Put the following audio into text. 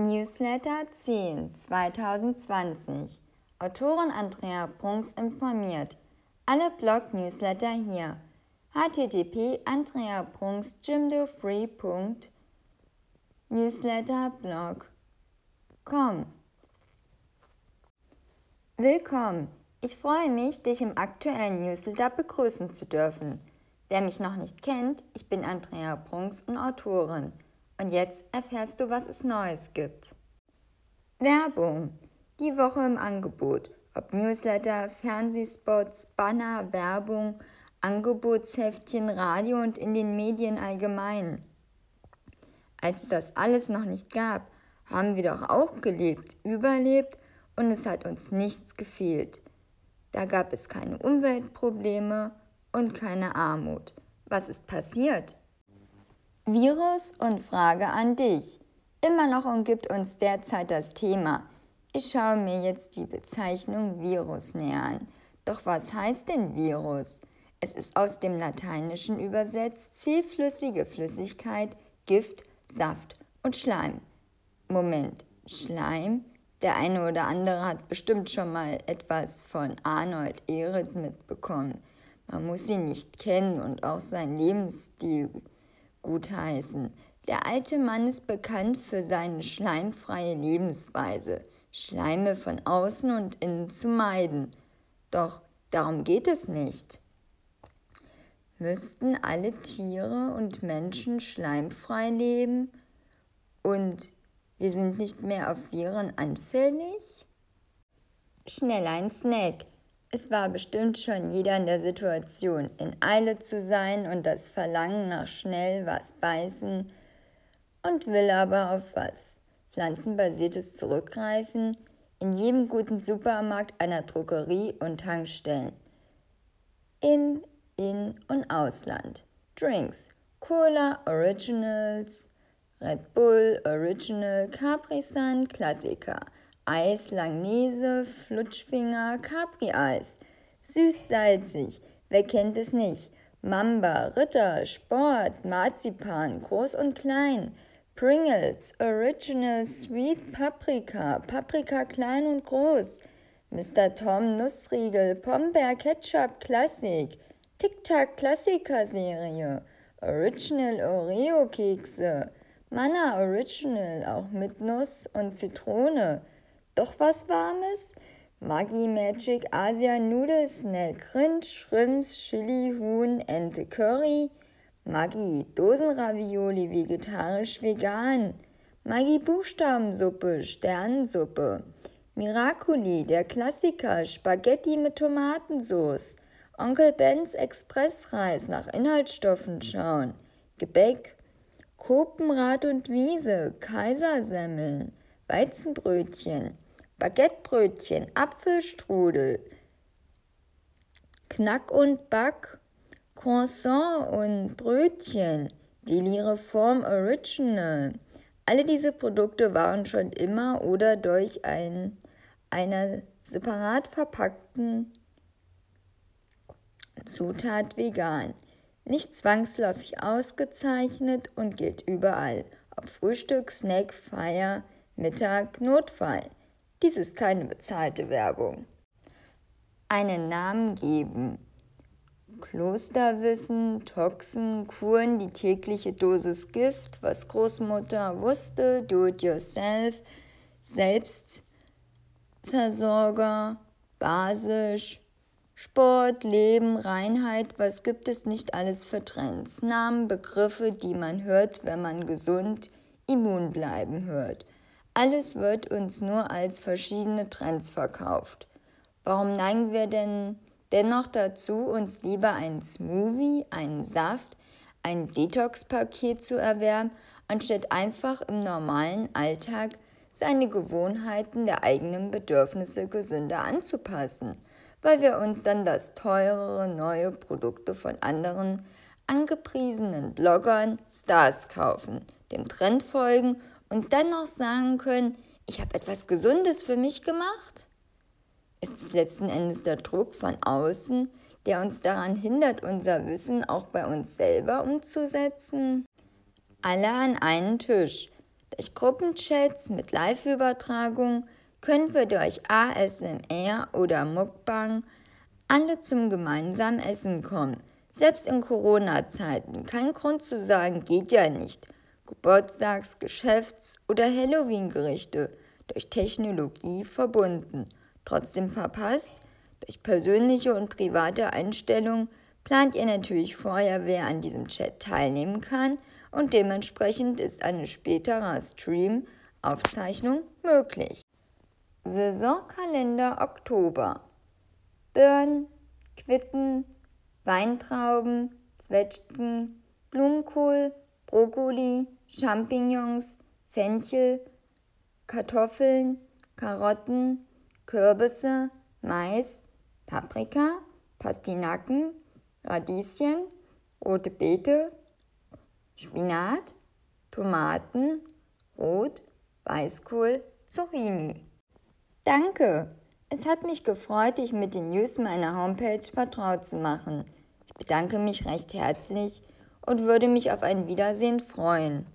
Newsletter 10 2020 Autorin Andrea Brunks informiert. Alle Blog-Newsletter hier. http andreabrunks.newsletterblog.com Willkommen! Ich freue mich, dich im aktuellen Newsletter begrüßen zu dürfen. Wer mich noch nicht kennt, ich bin Andrea Brunks und Autorin. Und jetzt erfährst du, was es Neues gibt. Werbung. Die Woche im Angebot. Ob Newsletter, Fernsehspots, Banner, Werbung, Angebotsheftchen, Radio und in den Medien allgemein. Als es das alles noch nicht gab, haben wir doch auch gelebt, überlebt und es hat uns nichts gefehlt. Da gab es keine Umweltprobleme und keine Armut. Was ist passiert? Virus und Frage an dich. Immer noch umgibt uns derzeit das Thema. Ich schaue mir jetzt die Bezeichnung Virus näher an. Doch was heißt denn Virus? Es ist aus dem Lateinischen übersetzt zähflüssige Flüssigkeit, Gift, Saft und Schleim. Moment, Schleim? Der eine oder andere hat bestimmt schon mal etwas von Arnold Ehret mitbekommen. Man muss ihn nicht kennen und auch sein Lebensstil gutheißen. Der alte Mann ist bekannt für seine schleimfreie Lebensweise, Schleime von außen und innen zu meiden. Doch darum geht es nicht. Müssten alle Tiere und Menschen schleimfrei leben und wir sind nicht mehr auf Viren anfällig? Schnell ein Snack. Es war bestimmt schon jeder in der Situation, in Eile zu sein und das Verlangen nach schnell was beißen und will aber auf was pflanzenbasiertes zurückgreifen, in jedem guten Supermarkt, einer Drogerie und Tankstellen. Im, In- und Ausland. Drinks. Cola Originals, Red Bull Original, Capri-Sun Klassiker. Eis, Langnese, Flutschfinger, Capri-Eis. Süß-salzig, wer kennt es nicht? Mamba, Ritter, Sport, Marzipan, groß und klein. Pringles, Original Sweet Paprika, Paprika klein und groß. Mr. Tom Nussriegel, Pombeer Ketchup Klassik, Tic Tac Klassiker-Serie, Original Oreo Kekse, Manna Original, auch mit Nuss und Zitrone, doch was Warmes? Maggi Magic Asia Noodle Snack, Rind, Shrimps, Chili, Huhn, Ente Curry, Maggi Dosenravioli vegetarisch vegan, Maggi Buchstabensuppe, Sternensuppe, Miracoli, der Klassiker, Spaghetti mit Tomatensauce, Onkel Bens Expressreis nach Inhaltsstoffen schauen, Gebäck, Kopenrad und Wiese, Kaisersemmeln, Weizenbrötchen, Baguettebrötchen, Apfelstrudel, Knack und Back, Croissant und Brötchen, Deli Reform Original. Alle diese Produkte waren schon immer oder durch ein, einer separat verpackten Zutat vegan. Nicht zwangsläufig ausgezeichnet und gilt überall, ob Frühstück, Snack, Feier, Mittag, Notfall. Dies ist keine bezahlte Werbung. Einen Namen geben. Klosterwissen, Toxen, Kuren, die tägliche Dosis Gift, was Großmutter wusste, Do-it-yourself, Selbstversorger, basisch, Sport, Leben, Reinheit, was gibt es nicht alles für Trends? Namen, Begriffe, die man hört, wenn man gesund, immun bleiben hört. Alles wird uns nur als verschiedene Trends verkauft. Warum neigen wir denn dennoch dazu, uns lieber einen Smoothie, einen Saft, ein Detox-Paket zu erwärmen, anstatt einfach im normalen Alltag seine Gewohnheiten der eigenen Bedürfnisse gesünder anzupassen, weil wir uns dann das teurere neue Produkte von anderen angepriesenen Bloggern, Stars kaufen, dem Trend folgen und dann noch sagen können, ich habe etwas Gesundes für mich gemacht? Ist es letzten Endes der Druck von außen, der uns daran hindert, unser Wissen auch bei uns selber umzusetzen? Alle an einen Tisch. Durch Gruppenchats mit Live-Übertragung können wir durch ASMR oder Mukbang alle zum gemeinsamen Essen kommen. Selbst in Corona-Zeiten. Kein Grund zu sagen, geht ja nicht. Geburtstags-, Geschäfts- oder Halloween-Gerichte durch Technologie verbunden. Trotzdem verpasst? Durch persönliche und private Einstellungen plant ihr natürlich vorher, wer an diesem Chat teilnehmen kann und dementsprechend ist eine spätere Stream-Aufzeichnung möglich. Saisonkalender Oktober. Birnen, Quitten, Weintrauben, Zwetschgen, Blumenkohl, Brokkoli, Champignons, Fenchel, Kartoffeln, Karotten, Kürbisse, Mais, Paprika, Pastinaken, Radieschen, rote Beete, Spinat, Tomaten, Rot, Weißkohl, Zucchini. Danke! Es hat mich gefreut, dich mit den News meiner Homepage vertraut zu machen. Ich bedanke mich recht herzlich und würde mich auf ein Wiedersehen freuen.